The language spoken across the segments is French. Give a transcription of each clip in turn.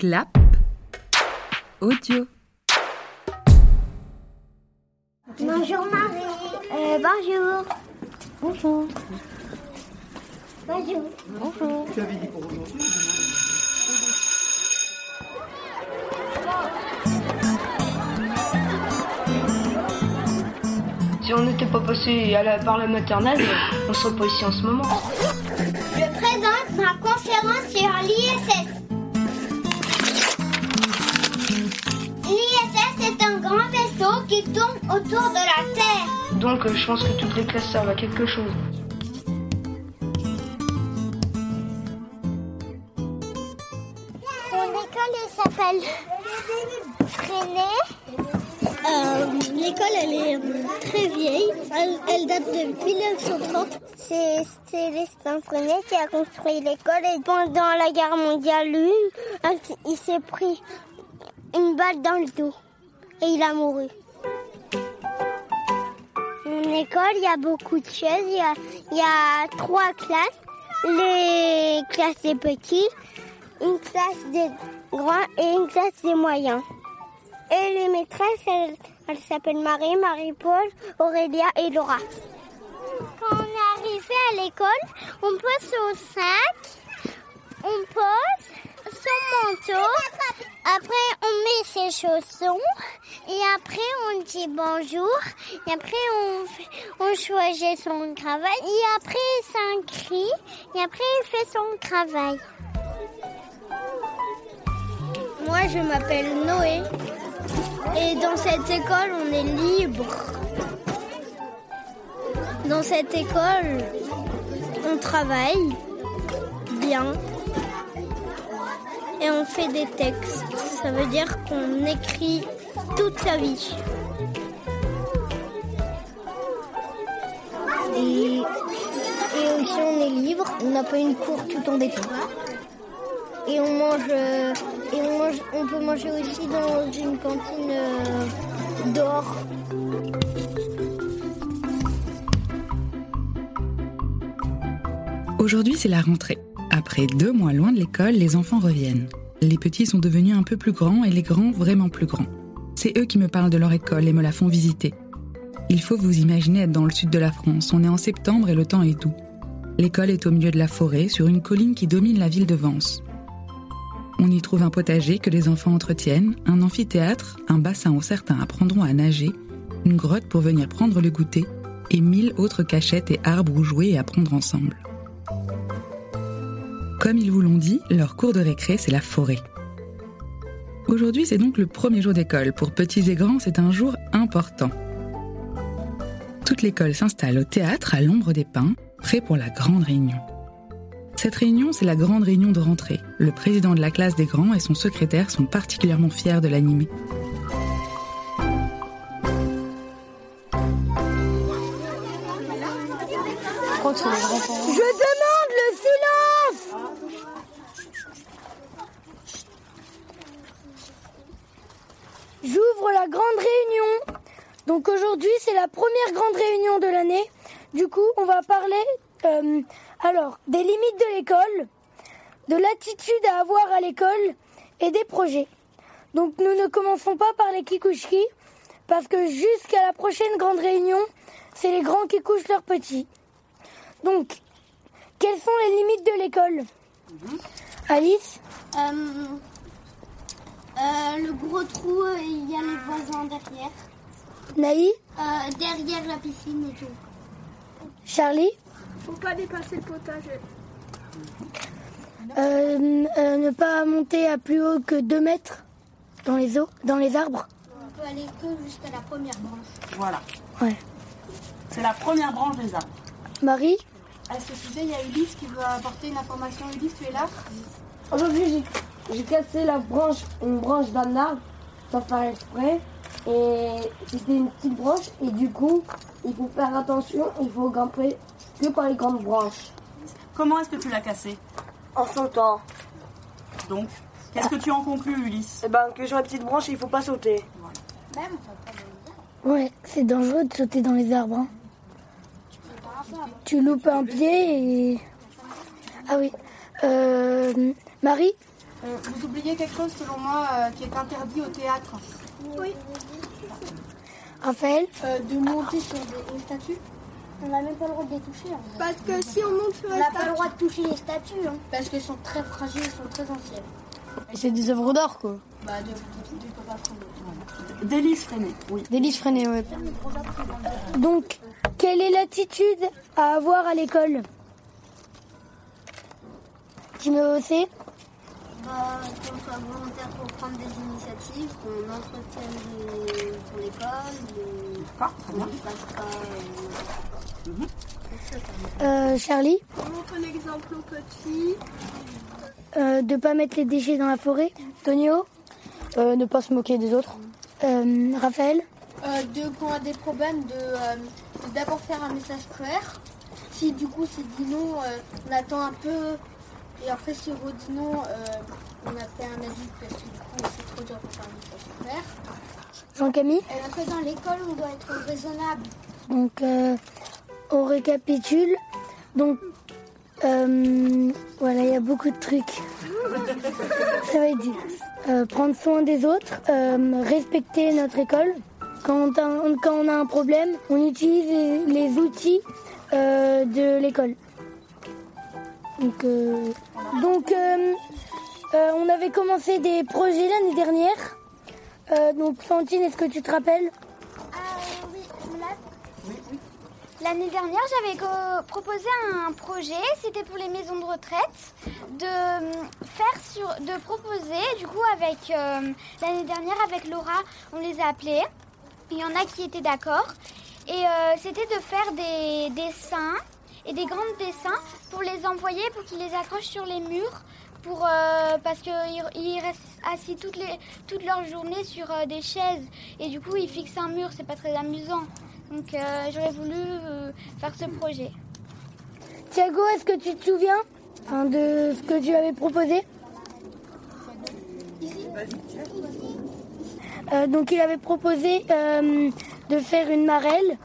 Clap audio. Bonjour Marie. Euh, bonjour. Bonjour. Bonjour. Bonjour. Tu avais dit pour aujourd'hui Si on n'était pas passé à la- par la maternelle, on serait pas ici en ce moment. Je présente ma conférence sur l'ISS. Grand vaisseau qui tourne autour de la Terre. Donc euh, je pense que toutes les classes servent à quelque chose. Mon école elle s'appelle Freinet. Euh, L'école elle est euh, très vieille. Elle, elle date de 1930. C'est Célestin Freinet qui a construit l'école et pendant la guerre mondiale, lui, il s'est pris une balle dans le dos et il a mouru. Mon école, il y a beaucoup de chaises. Il y a, trois classes. Les classes des petits, une classe des grands et une classe des moyens. Et les maîtresses, elles, elles s'appellent Marie, Marie-Paul, Aurélia et Laura. Quand on est arrivé à l'école, on pose son sac, on pose son manteau, après on met ses chaussons, et après on dit bonjour, et après on, choisit son travail, et après il s'inscrit, et après il fait son travail. Moi je m'appelle Noé, et dans cette école on est libre. Dans cette école, on travaille bien et on fait des textes. Ça veut dire qu'on écrit toute sa vie. Et, aussi on est libre, on n'a pas une cour tout en béton. Et on mange, euh, et on mange, on peut manger aussi dans une cantine euh, dehors. Aujourd'hui, c'est la rentrée. Après deux mois loin de l'école, les enfants reviennent. Les petits sont devenus un peu plus grands et les grands vraiment plus grands. C'est eux qui me parlent de leur école et me la font visiter. Il faut vous imaginer être dans le sud de la France. On est en septembre et le temps est doux. L'école est au milieu de la forêt, sur une colline qui domine la ville de Vence. On y trouve un potager que les enfants entretiennent, un amphithéâtre, un bassin où certains apprendront à nager, une grotte pour venir prendre le goûter, et mille autres cachettes et arbres où jouer et apprendre ensemble. Comme ils vous l'ont dit, leur cours de récré, c'est la forêt. Aujourd'hui, c'est donc le premier jour d'école. Pour petits et grands, c'est un jour important. Toute l'école s'installe au théâtre à l'ombre des pins, prêt pour la grande réunion. Cette réunion, c'est la grande réunion de rentrée. Le président de la classe des grands et son secrétaire sont particulièrement fiers de l'animer. La grande réunion. Donc aujourd'hui, c'est la première grande réunion de l'année. Du coup, on va parler euh, alors des limites de l'école, de l'attitude à avoir à l'école et des projets. Donc nous ne commençons pas par les kikushki parce que jusqu'à la prochaine grande réunion, c'est les grands qui couchent leurs petits. Donc, quelles sont les limites de l'école? Alice? Euh, euh, le gros trou, euh, il y a les voisins derrière. Naï Euh, derrière la piscine et tout. Charlie Faut pas dépasser le potager. Euh, euh, Ne pas monter à plus haut que 2 mètres dans les eaux, dans les arbres On peut aller que jusqu'à la première branche. Voilà. Ouais. C'est la première branche des arbres. Marie À ce sujet, il y a Ulysse qui veut apporter une information. Ulysse, tu es là Aujourd'hui, j'ai- cassé la branche, une branche d'un arbre, sans faire exprès. Et c'était une petite branche. Et du coup, il faut faire attention, il faut grimper que par les grandes branches. Comment est-ce que tu l'as cassé? En sautant. Donc, qu'est-ce que tu en conclus, Ulysse? Et ben, que sur la petite branche, il faut pas sauter. Ouais, c'est dangereux de sauter dans les arbres. hein. Tu loupes un pied et... Ah oui. Euh, Marie Euh, vous oubliez quelque chose selon moi euh, qui est interdit au théâtre Oui. Raphaël Euh, De monter sur des, une statue On n'a même pas le droit de les toucher. hein. Parce que si on monte sur On n'a pas le droit de toucher les statues. hein. Parce qu'elles sont très fragiles, elles sont très anciennes. C'est des œuvres d'art, quoi. Bah, de, de, de, de pas prendre. Délice Freinet, oui. Délice freinée, ouais. Donc, quelle est l'attitude à avoir à l'école? Tu me aussi Bah, qu'on soit volontaire pour prendre des initiatives, qu'on entretienne les- son école, D'accord, très bien. qu'on ne fasse pas. euh, euh, Charlie On montre un exemple aux petits. euh, De pas mettre les déchets dans la forêt Tonio euh, Ne pas se moquer des autres. Euh, Raphaël Euh, de, quand on a des problèmes, de euh, de d'abord faire un message clair. Si du coup c'est dit non, euh, on attend un peu. Et après, si on redit non, euh, on a fait un avis parce que du coup c'est trop dur pour faire un message clair. Jean-Camille Et après, dans l'école, on doit être raisonnable. Donc, euh, on récapitule. Donc, euh, voilà, il y a beaucoup de trucs. Ça va être dur. Euh, prendre soin des autres, respecter notre école. Quand on, a, quand on a un problème, on utilise les, les outils de l'école. Donc, euh, euh, euh, on avait commencé des projets l'année dernière. Donc, Fantine, est-ce que tu te rappelles? Oui. L'année dernière, j'avais proposé un projet, c'était pour les maisons de retraite, de faire sur, de proposer, du coup avec l'année dernière avec Laura, on les a appelés. Il y en a qui étaient d'accord, et c'était de faire des dessins et des grands dessins pour les envoyer, pour qu'ils les accrochent sur les murs, pour euh, parce qu'ils ils restent assis toutes les toute leur journée sur euh, des chaises et du coup ils fixent un mur, c'est pas très amusant. Donc euh, j'aurais voulu euh, faire ce projet. Thiago, est-ce que tu te souviens de ce que tu avais proposé? Euh, Donc il avait proposé euh, de faire une marelle.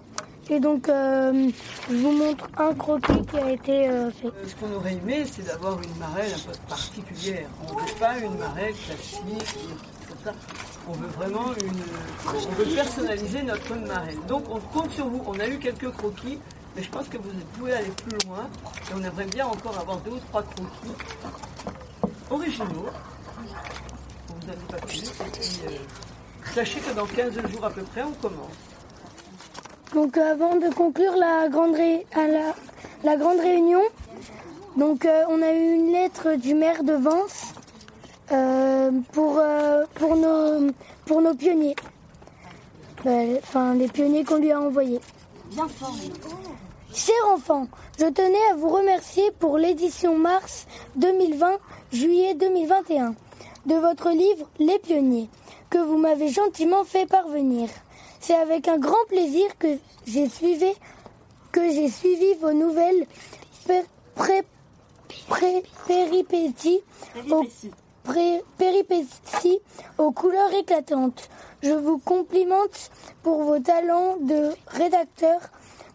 Et donc euh, je vous montre un croquis qui a été euh, fait. Ce qu'on aurait aimé, c'est d'avoir une marelle un peu particulière. On ne veut pas une marelle classique, comme ça. On veut vraiment une. On veut personnaliser notre marelle. Donc on compte sur vous. On a eu quelques croquis, mais je pense que vous pouvez aller plus loin. Et on aimerait bien encore avoir deux ou trois croquis originaux. Vous en dit pas plus. Euh, sachez que dans 15 jours à peu près, on commence. Donc euh, avant de conclure la grande, ré- la, grande réunion, donc euh, on a eu une lettre du maire de Vence euh, pour, pour, nos, pour nos pionniers. Ben, Enfin, les pionniers qu'on lui a envoyés. Chers enfants, je tenais à vous remercier pour l'édition mars 2020-juillet 2021 de votre livre Les pionniers, que vous m'avez gentiment fait parvenir. C'est avec un grand plaisir que j'ai suivi, que j'ai suivi vos nouvelles pé- pré- pré- péripéties au- Péripéties. pré- péripéties aux couleurs éclatantes. Je vous complimente pour vos talents de rédacteur,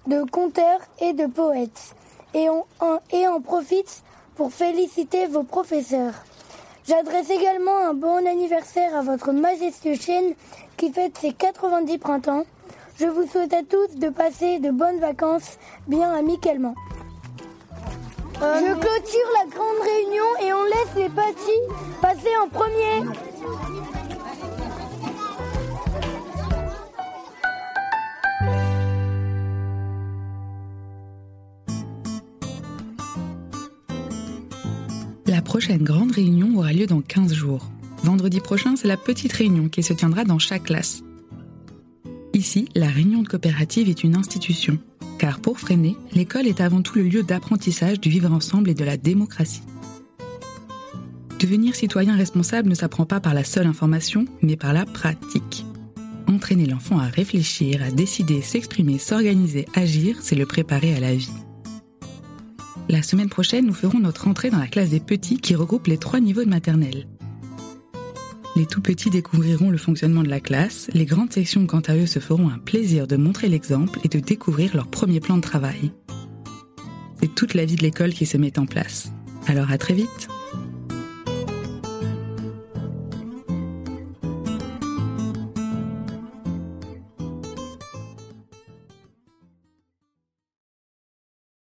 de conteur et de poète. Et on, en, et en profite pour féliciter vos professeurs. J'adresse également un bon anniversaire à votre majestueux chaîne qui fête ses 90 printemps. Je vous souhaite à tous de passer de bonnes vacances bien amicalement. Je clôture la grande réunion et on laisse les petits passer en premier. La prochaine grande réunion aura lieu dans 15 jours. Vendredi prochain, c'est la petite réunion qui se tiendra dans chaque classe. Ici, la réunion de coopérative est une institution, car pour freiner, l'école est avant tout le lieu d'apprentissage du vivre ensemble et de la démocratie. Devenir citoyen responsable ne s'apprend pas par la seule information, mais par la pratique. Entraîner l'enfant à réfléchir, à décider, s'exprimer, s'organiser, agir, c'est le préparer à la vie. La semaine prochaine, nous ferons notre entrée dans la classe des petits qui regroupe les trois niveaux de maternelle. Les tout petits découvriront le fonctionnement de la classe, les grandes sections quant à eux se feront un plaisir de montrer l'exemple et de découvrir leur premier plan de travail. C'est toute la vie de l'école qui se met en place. Alors à très vite